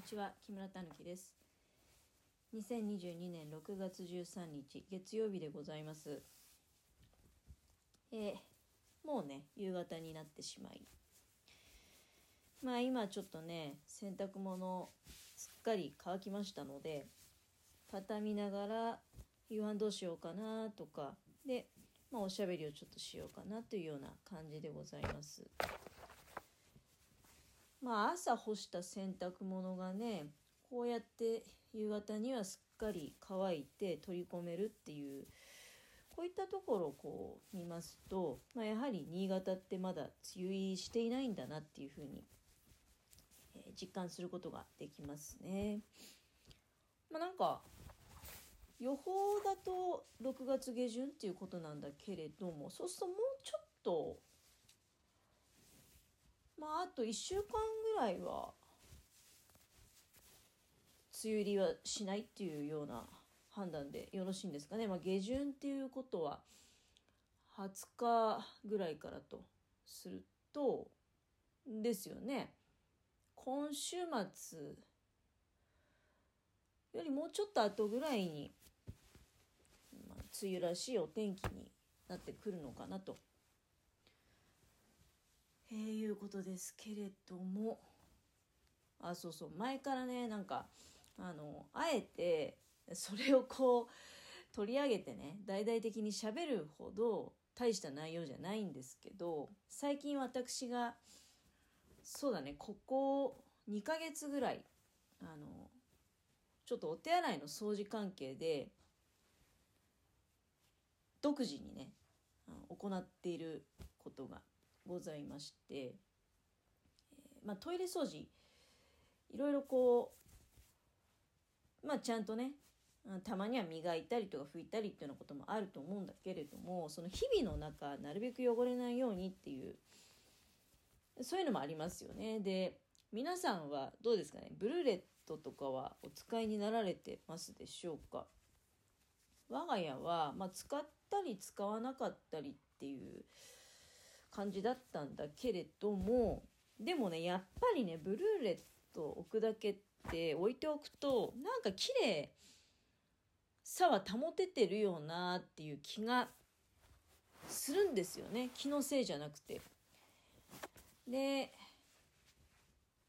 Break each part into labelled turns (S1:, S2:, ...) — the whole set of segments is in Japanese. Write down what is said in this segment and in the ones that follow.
S1: にちは木村たぬきです。2022年6月13日月曜日でございます。えー、もうね夕方になってしまい。まあ今ちょっとね洗濯物すっかり乾きましたので畳みながら夕飯どうしようかなとかで、まあ、おしゃべりをちょっとしようかなというような感じでございます。まあ朝干した洗濯物がねこうやって夕方にはすっかり乾いて取り込めるっていうこういったところをこう見ますと、まあ、やはり新潟ってまだ梅雨入りしていないんだなっていうふうに、え実感することができますね。まあ、なんか予報だと6月下旬っていうことなんだけれどもそうするともうちょっとまああと1週間ぐらいは梅雨入りはしないっていうような判断でよろしいんですかね。まあ、下旬っていうことは20日ぐらいからとするとですよね。今週末よりもうちょっと後ぐらいに、まあ、梅雨らしいお天気になってくるのかなとえー、いうことですけれども。あそうそう。前からねなんかあのあえてそれをこう取り上げてね大々的にしゃべるほど大した内容じゃないんですけど最近私がそうだねここ2ヶ月ぐらいあのちょっとお手洗いの掃除関係で独自にね行っていることがございまして、えー、まあ、トイレ掃除いろいろこうまあちゃんとねたまには磨いたりとか拭いたりっていうようなこともあると思うんだけれどもその日々の中なるべく汚れないようにっていうそういうのもありますよね。で皆さんはどうですかね？ブルーレットとかはお使いになられてますでしょうか？我が家は、まあ、使ったり使わなかったりっていう感じだったんだけれどもでもねやっぱりねブルーレット置くだけって置いておくとなんか綺麗さは保ててるよなっていう気がするんですよね気のせいじゃなくて。で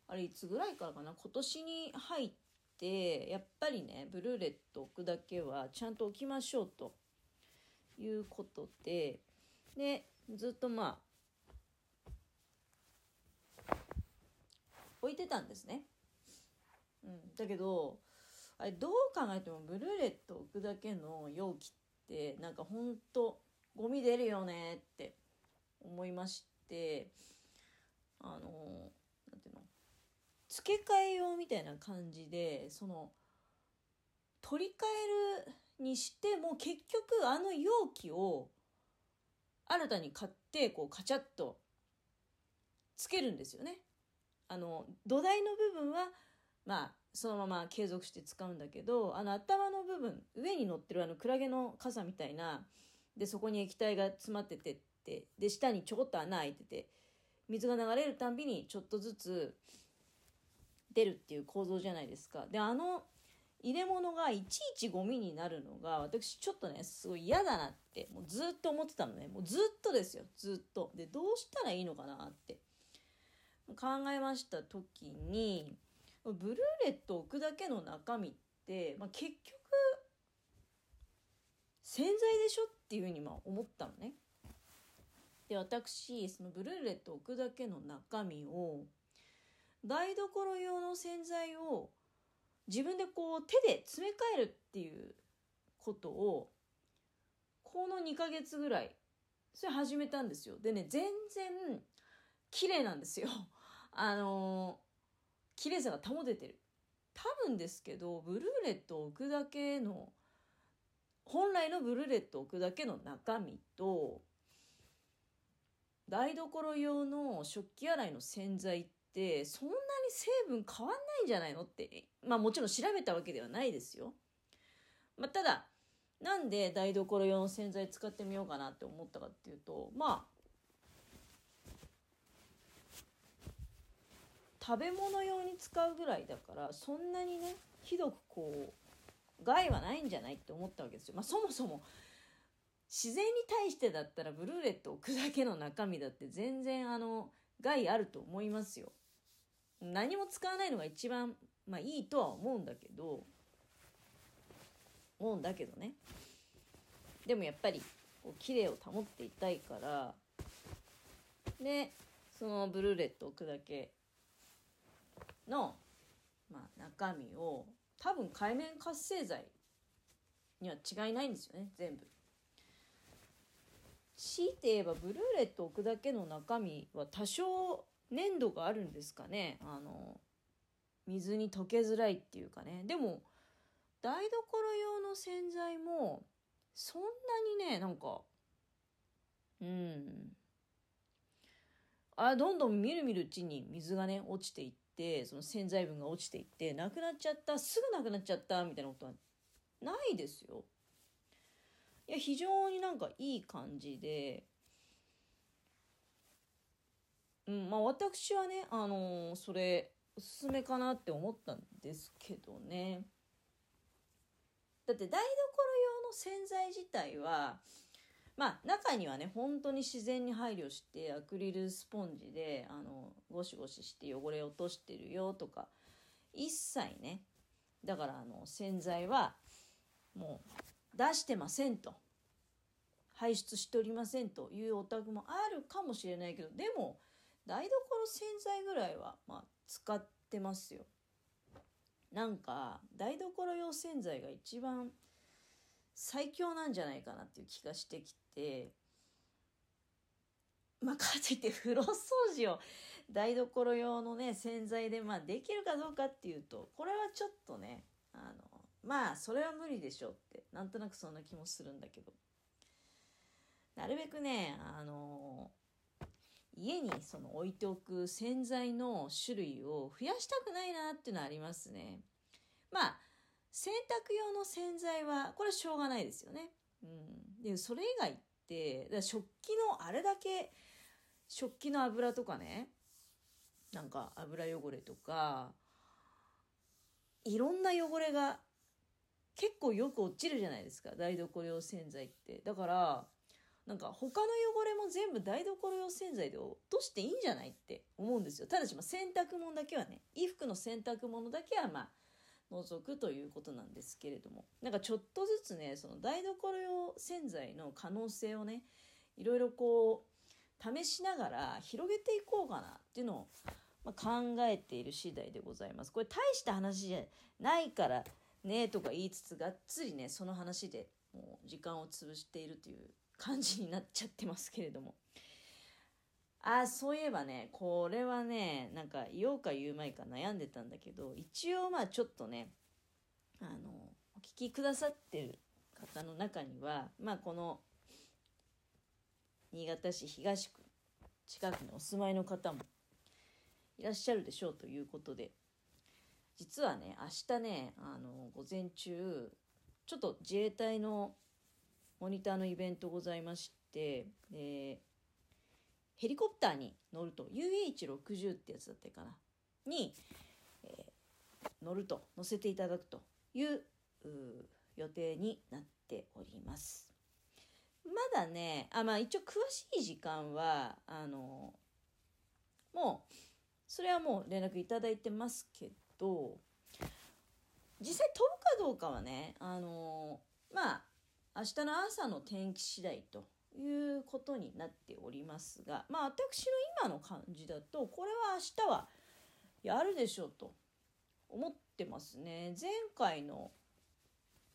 S1: あれいつぐらいからかな？今年に入ってやっぱりねブルーレット置くだけはちゃんと置きましょうということででずっとまあ置いてたんですね。うん、だけどあれどう考えてもブルーレット置くだけの容器ってなんかほんとゴミ出るよねって思いましてあの何ていうの付け替え用みたいな感じでその取り替えるにしても結局あの容器を新たに買ってこうカチャッとつけるんですよね。あの土台の部分はまあそのまま継続して使うんだけどあの頭の部分上に乗ってるあのクラゲの傘みたいなでそこに液体が詰まっててってで下にちょこっと穴開いてて水が流れるたんびにちょっとずつ出るっていう構造じゃないですか。であの入れ物がいちいちゴミになるのが私ちょっとねすごい嫌だなってもうずっと思ってたのね。もうずっとですよ。ずっと。でどうしたらいいのかなって。考えました時にブルーレット置くだけの中身って、まあ、結局洗剤でしょっていうふうにまあ思ったのね。で私そのブルーレット置くだけの中身を台所用の洗剤を自分でこう手で詰め替えるっていうことをこの2ヶ月ぐらいそれ始めたんですよ。でね全然綺麗なんですよ。あの綺麗さが保ててる多分ですけどブルーレットを置くだけの本来のブルーレットを置くだけの中身と台所用の食器洗いの洗剤ってそんなに成分変わんないんじゃないのってまあもちろん調べたわけではないですよ。まあ、ただなんで台所用の洗剤使ってみようかなって思ったかっていうとまあ食べ物用に使うぐらいだからそんなにねひどくこう害はないんじゃないって思ったわけですよ。まあ、そもそも自然に対してだったらブルーレット置くだけの中身だって全然あの害あると思いますよ。何も使わないのが一番、まあ、いいとは思うんだけど思うんだけどねでもやっぱりこう綺麗を保っていたいからでそのブルーレット置くだけの、まあ、中身を多分海面活性剤には違いないんですよね全部。強いて言えばブルーレット置くだけの中身は多少粘土があるんですかね。あの水に溶けづらいっていうかね。でも台所用の洗剤もそんなにねなんかうん。あどんどんみるみるうちに水がね落ちていってその洗剤分が落ちていってなくなっちゃったすぐなくなっちゃったみたいなことはないですよ。いや非常になんかいい感じで、うんまあ、私はね、あのー、それおすすめかなって思ったんですけどねだって台所用の洗剤自体はまあ中にはね本当に自然に配慮してアクリルスポンジであのゴシゴシして汚れ落としてるよとか一切ねだからあの洗剤はもう出してませんと。排出しておりませんというお宅もあるかもしれないけどでも台所洗剤ぐらいはまあ使ってますよ。なんか台所用洗剤が一番最強なんじゃないかなっていう気がしてきてまあかといって風呂掃除を台所用のね洗剤でまあできるかどうかっていうとこれはちょっとねあのまあそれは無理でしょうってなんとなくそんな気もするんだけど。なるべくねあの家にその置いておく洗剤の種類を増やしたくないなっていうのはありますね。まあ洗濯用の洗剤はこれはしょうがないですよね。うん。でそれ以外って食器のあれだけ食器の油とかねなんか油汚れとかいろんな汚れが結構よく落ちるじゃないですか。台所用洗剤って。だからなんか他の汚れも全部台所用洗剤で落としていいんじゃないって思うんですよ。ただしま洗濯物だけはね。衣服の洗濯物だけはまあ除くということなんですけれどもなんかちょっとずつねその台所用洗剤の可能性をねいろいろこう試しながら広げていこうかなっていうのを、まあ、考えている次第でございます。これ大した話じゃないからねとか言いつつがっつりねその話でもう時間を潰しているという感じになっちゃってますけれども。あそういえばねこれはねなんか言おうか言うまいか悩んでたんだけど一応まあちょっとねあのお聞きくださってる方の中にはまあこの新潟市東区近くにお住まいの方もいらっしゃるでしょうということで実はね明日ねあの午前中ちょっと自衛隊のモニターのイベントございましてでヘリコプターに乗ると UH60 ってやつだったかな？に、えー、乗ると乗せていただくという予定になっております。まだねあまあ一応詳しい時間はあのもうそれはもう連絡いただいてますけど実際飛ぶかどうかはねあのまあ明日の朝の天気次第ということになっておりますがまあ私の今の感じだとこれは明日はやるでしょうと思ってますね。前回の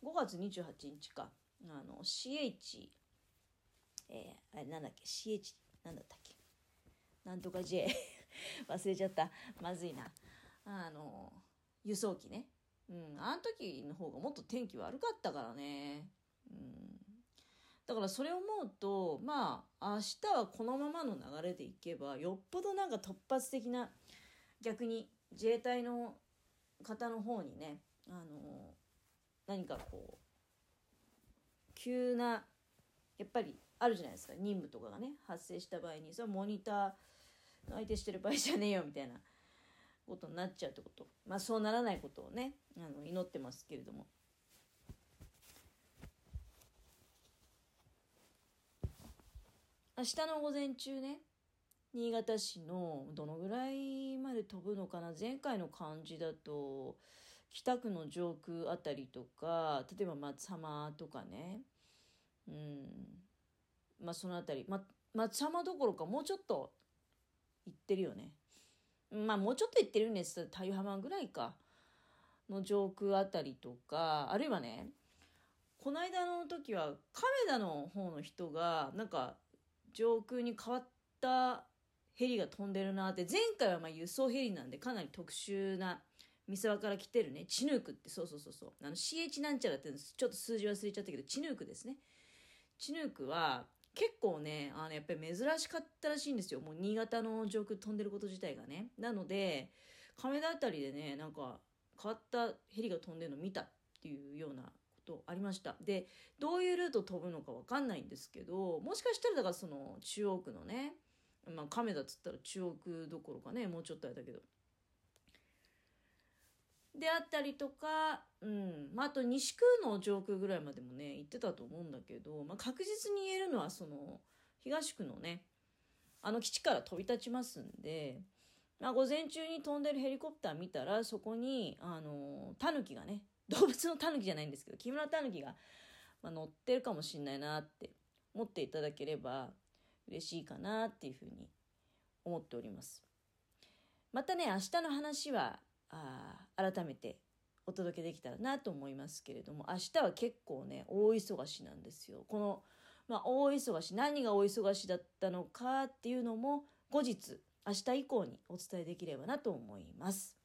S1: 5月28日かあの CH えー、あれなんだっけ？CH なんだったっけ？なんとか J 忘れちゃった。まずいな。あの輸送機ね。うんあの時の方がもっと天気悪かったからね。うん。だからそれを思うとまあ明日はこのままの流れでいけばよっぽどなんか突発的な逆に自衛隊の方の方にねあの何かこう急なやっぱりあるじゃないですか。任務とかがね発生した場合にそれはモニターの相手してる場合じゃねえよみたいなことになっちゃうってこと。まあそうならないことをねあの祈ってますけれども。明日の午前中ね新潟市のどのぐらいまで飛ぶのかな前回の感じだと北区の上空あたりとか例えば松浜とかねうんまあその辺り、ま、松浜どころかもうちょっと行ってるよね。まあもうちょっと行ってるんです太陽浜ぐらいかの上空あたりとかあるいはねこの間の時は亀田の方の人がなんか上空に変わったヘリが飛んでるなって前回はま輸送ヘリなんでかなり特殊な三沢から来てるね。チヌークってそうそうそうそう。あの CH なんちゃらってちょっと数字忘れちゃったけどチヌークですね。チヌークは結構ねあのやっぱり珍しかったらしいんですよ。もう新潟の上空飛んでること自体がね。なので亀田辺りでねなんか変わったヘリが飛んでるの見たっていうようなとありました。でどういうルート飛ぶのか分かんないんですけどもしかしたらだからその中央区のねまあ亀田っつったら中央区どころかねもうちょっとあれだけど。であったりとか、うん。まあ、あと西区の上空ぐらいまでもね行ってたと思うんだけど、まあ、確実に言えるのはその東区のねあの基地から飛び立ちますんで、まあ、午前中に飛んでるヘリコプター見たらそこにあのタヌキがね動物のタヌキじゃないんですけど木村タヌキが、まあ、乗ってるかもしんないなって思っていただければ嬉しいかなっていうふうに思っております。またね明日の話はあ改めてお届けできたらなと思いますけれども明日は結構ね大忙しなんですよ。この、まあ、大忙し何が大忙しだったのかっていうのも後日明日以降にお伝えできればなと思います。